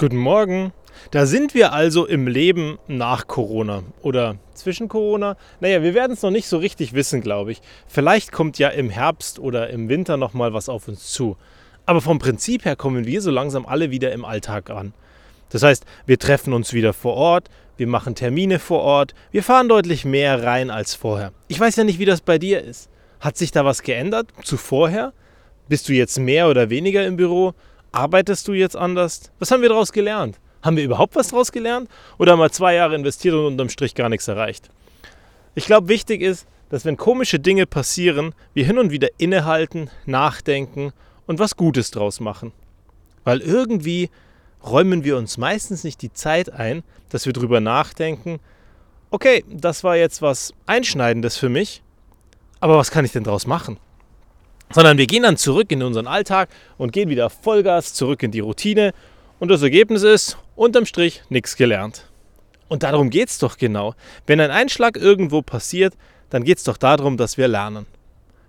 Guten Morgen. Da sind wir also im Leben nach Corona oder zwischen Corona. Naja, wir werden es noch nicht so richtig wissen, glaube ich. Vielleicht kommt ja im Herbst oder im Winter noch mal was auf uns zu. Aber vom Prinzip her kommen wir so langsam alle wieder im Alltag an. Das heißt, wir treffen uns wieder vor Ort, wir machen Termine vor Ort, wir fahren deutlich mehr rein als vorher. Ich weiß ja nicht, wie das bei dir ist. Hat sich da was geändert zu vorher? Bist du jetzt mehr oder weniger im Büro? Arbeitest du jetzt anders? Was haben wir daraus gelernt? Haben wir überhaupt was daraus gelernt? Oder haben wir zwei Jahre investiert und unterm Strich gar nichts erreicht? Ich glaube, wichtig ist, dass wenn komische Dinge passieren, wir hin und wieder innehalten, nachdenken und was Gutes draus machen. Weil irgendwie räumen wir uns meistens nicht die Zeit ein, dass wir drüber nachdenken, okay, das war jetzt was Einschneidendes für mich, aber was kann ich denn draus machen? Sondern wir gehen dann zurück in unseren Alltag und gehen wieder Vollgas zurück in die Routine und das Ergebnis ist, unterm Strich nichts gelernt. Und darum geht es doch genau. Wenn ein Einschlag irgendwo passiert, dann geht es doch darum, dass wir lernen.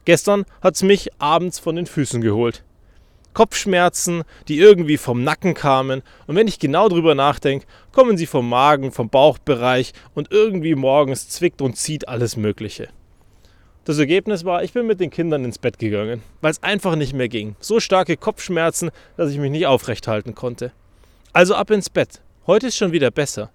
Gestern hat es mich abends von den Füßen geholt. Kopfschmerzen, die irgendwie vom Nacken kamen. Und wenn ich genau drüber nachdenke, kommen sie vom Magen, vom Bauchbereich und irgendwie morgens zwickt und zieht alles Mögliche. Das Ergebnis war, ich bin mit den Kindern ins Bett gegangen, weil es einfach nicht mehr ging. So starke Kopfschmerzen, dass ich mich nicht aufrecht halten konnte. Also ab ins Bett. Heute ist schon wieder besser.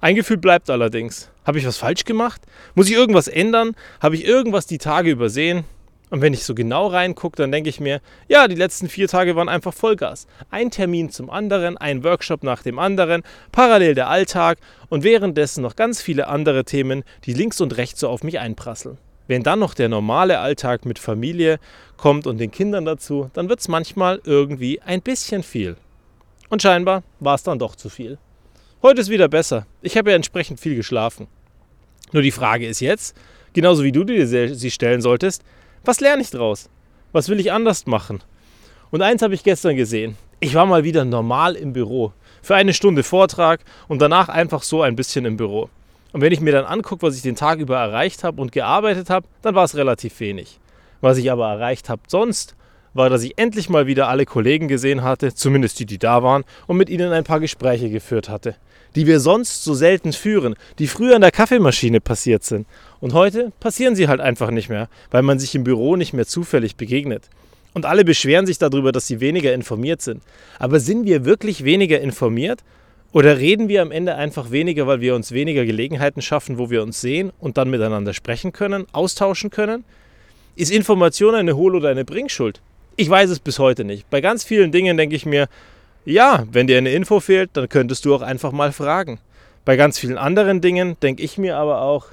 Ein Gefühl bleibt allerdings. Habe ich was falsch gemacht? Muss ich irgendwas ändern? Habe ich irgendwas die Tage übersehen? Und wenn ich so genau reingucke, dann denke ich mir, ja, die letzten vier Tage waren einfach Vollgas. Ein Termin zum anderen, ein Workshop nach dem anderen, parallel der Alltag und währenddessen noch ganz viele andere Themen, die links und rechts so auf mich einprasseln. Wenn dann noch der normale Alltag mit Familie kommt und den Kindern dazu, dann wird es manchmal irgendwie ein bisschen viel. Und scheinbar war es dann doch zu viel. Heute ist wieder besser. Ich habe ja entsprechend viel geschlafen. Nur die Frage ist jetzt, genauso wie du dir sie stellen solltest, was lerne ich draus? Was will ich anders machen? Und eins habe ich gestern gesehen. Ich war mal wieder normal im Büro. Für eine Stunde Vortrag und danach einfach so ein bisschen im Büro. Und wenn ich mir dann angucke, was ich den Tag über erreicht habe und gearbeitet habe, dann war es relativ wenig. Was ich aber erreicht habe sonst, war, dass ich endlich mal wieder alle Kollegen gesehen hatte, zumindest die, die da waren, und mit ihnen ein paar Gespräche geführt hatte, die wir sonst so selten führen, die früher an der Kaffeemaschine passiert sind. Und heute passieren sie halt einfach nicht mehr, weil man sich im Büro nicht mehr zufällig begegnet. Und alle beschweren sich darüber, dass sie weniger informiert sind. Aber sind wir wirklich weniger informiert? Oder reden wir am Ende einfach weniger, weil wir uns weniger Gelegenheiten schaffen, wo wir uns sehen und dann miteinander sprechen können, austauschen können? Ist Information eine Hohl- oder eine Bringschuld? Ich weiß es bis heute nicht. Bei ganz vielen Dingen denke ich mir, ja, wenn dir eine Info fehlt, dann könntest du auch einfach mal fragen. Bei ganz vielen anderen Dingen denke ich mir aber auch,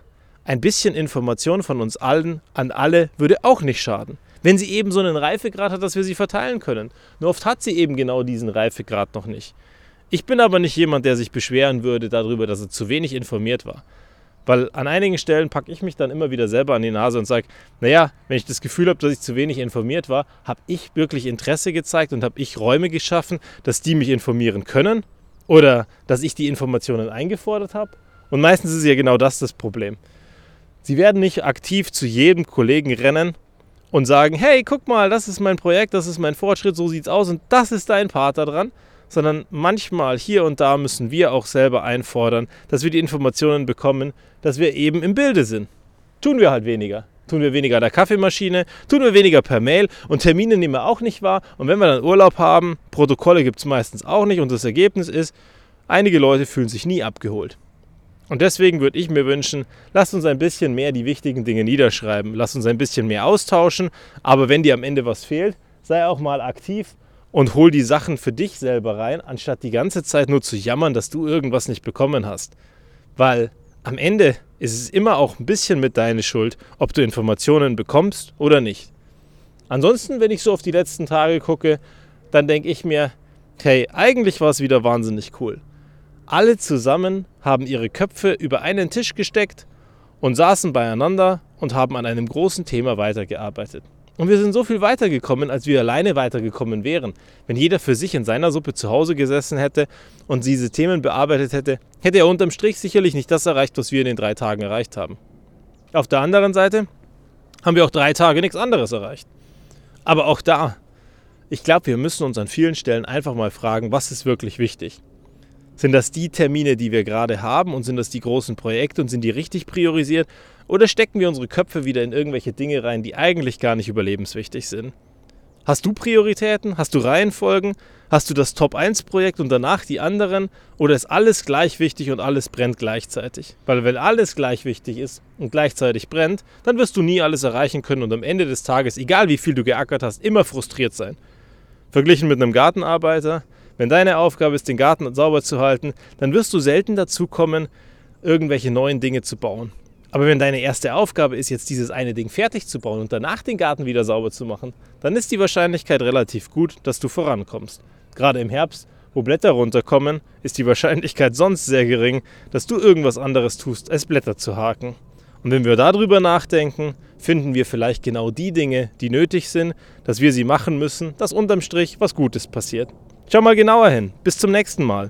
ein bisschen Information von uns allen an alle würde auch nicht schaden. Wenn sie eben so einen Reifegrad hat, dass wir sie verteilen können. Nur oft hat sie eben genau diesen Reifegrad noch nicht. Ich bin aber nicht jemand, der sich beschweren würde darüber, dass er zu wenig informiert war. Weil an einigen Stellen packe ich mich dann immer wieder selber an die Nase und sage, naja, wenn ich das Gefühl habe, dass ich zu wenig informiert war, habe ich wirklich Interesse gezeigt und habe ich Räume geschaffen, dass die mich informieren können oder dass ich die Informationen eingefordert habe. Und meistens ist ja genau das das Problem. Sie werden nicht aktiv zu jedem Kollegen rennen und sagen, hey, guck mal, das ist mein Projekt, das ist mein Fortschritt, so sieht's aus und das ist dein Part daran, sondern manchmal hier und da müssen wir auch selber einfordern, dass wir die Informationen bekommen, dass wir eben im Bilde sind. Tun wir halt weniger. Tun wir weniger an der Kaffeemaschine, tun wir weniger per Mail und Termine nehmen wir auch nicht wahr. Und wenn wir dann Urlaub haben, Protokolle gibt es meistens auch nicht und das Ergebnis ist, einige Leute fühlen sich nie abgeholt. Und deswegen würde ich mir wünschen, lasst uns ein bisschen mehr die wichtigen Dinge niederschreiben, lasst uns ein bisschen mehr austauschen, aber wenn dir am Ende was fehlt, sei auch mal aktiv und hol die Sachen für dich selber rein, anstatt die ganze Zeit nur zu jammern, dass du irgendwas nicht bekommen hast. Weil am Ende ist es immer auch ein bisschen mit deiner Schuld, ob du Informationen bekommst oder nicht. Ansonsten, wenn ich so auf die letzten Tage gucke, dann denke ich mir, hey, eigentlich war es wieder wahnsinnig cool. Alle zusammen haben ihre Köpfe über einen Tisch gesteckt und saßen beieinander und haben an einem großen Thema weitergearbeitet. Und wir sind so viel weitergekommen, als wir alleine weitergekommen wären. Wenn jeder für sich in seiner Suppe zu Hause gesessen hätte und diese Themen bearbeitet hätte, hätte er unterm Strich sicherlich nicht das erreicht, was wir in den drei Tagen erreicht haben. Auf der anderen Seite haben wir auch drei Tage nichts anderes erreicht. Aber auch da, Ich glaube, wir müssen uns an vielen Stellen einfach mal fragen, was ist wirklich wichtig? Sind das die Termine, die wir gerade haben und sind das die großen Projekte und sind die richtig priorisiert? Oder stecken wir unsere Köpfe wieder in irgendwelche Dinge rein, die eigentlich gar nicht überlebenswichtig sind? Hast du Prioritäten? Hast du Reihenfolgen? Hast du das Top-1-Projekt und danach die anderen? Oder ist alles gleich wichtig und alles brennt gleichzeitig? Weil wenn alles gleich wichtig ist und gleichzeitig brennt, dann wirst du nie alles erreichen können und am Ende des Tages, egal wie viel du geackert hast, immer frustriert sein. Verglichen mit einem Gartenarbeiter, wenn deine Aufgabe ist, den Garten sauber zu halten, dann wirst du selten dazu kommen, irgendwelche neuen Dinge zu bauen. Aber wenn deine erste Aufgabe ist, jetzt dieses eine Ding fertig zu bauen und danach den Garten wieder sauber zu machen, dann ist die Wahrscheinlichkeit relativ gut, dass du vorankommst. Gerade im Herbst, wo Blätter runterkommen, ist die Wahrscheinlichkeit sonst sehr gering, dass du irgendwas anderes tust, als Blätter zu haken. Und wenn wir darüber nachdenken, finden wir vielleicht genau die Dinge, die nötig sind, dass wir sie machen müssen, dass unterm Strich was Gutes passiert. Schau mal genauer hin. Bis zum nächsten Mal.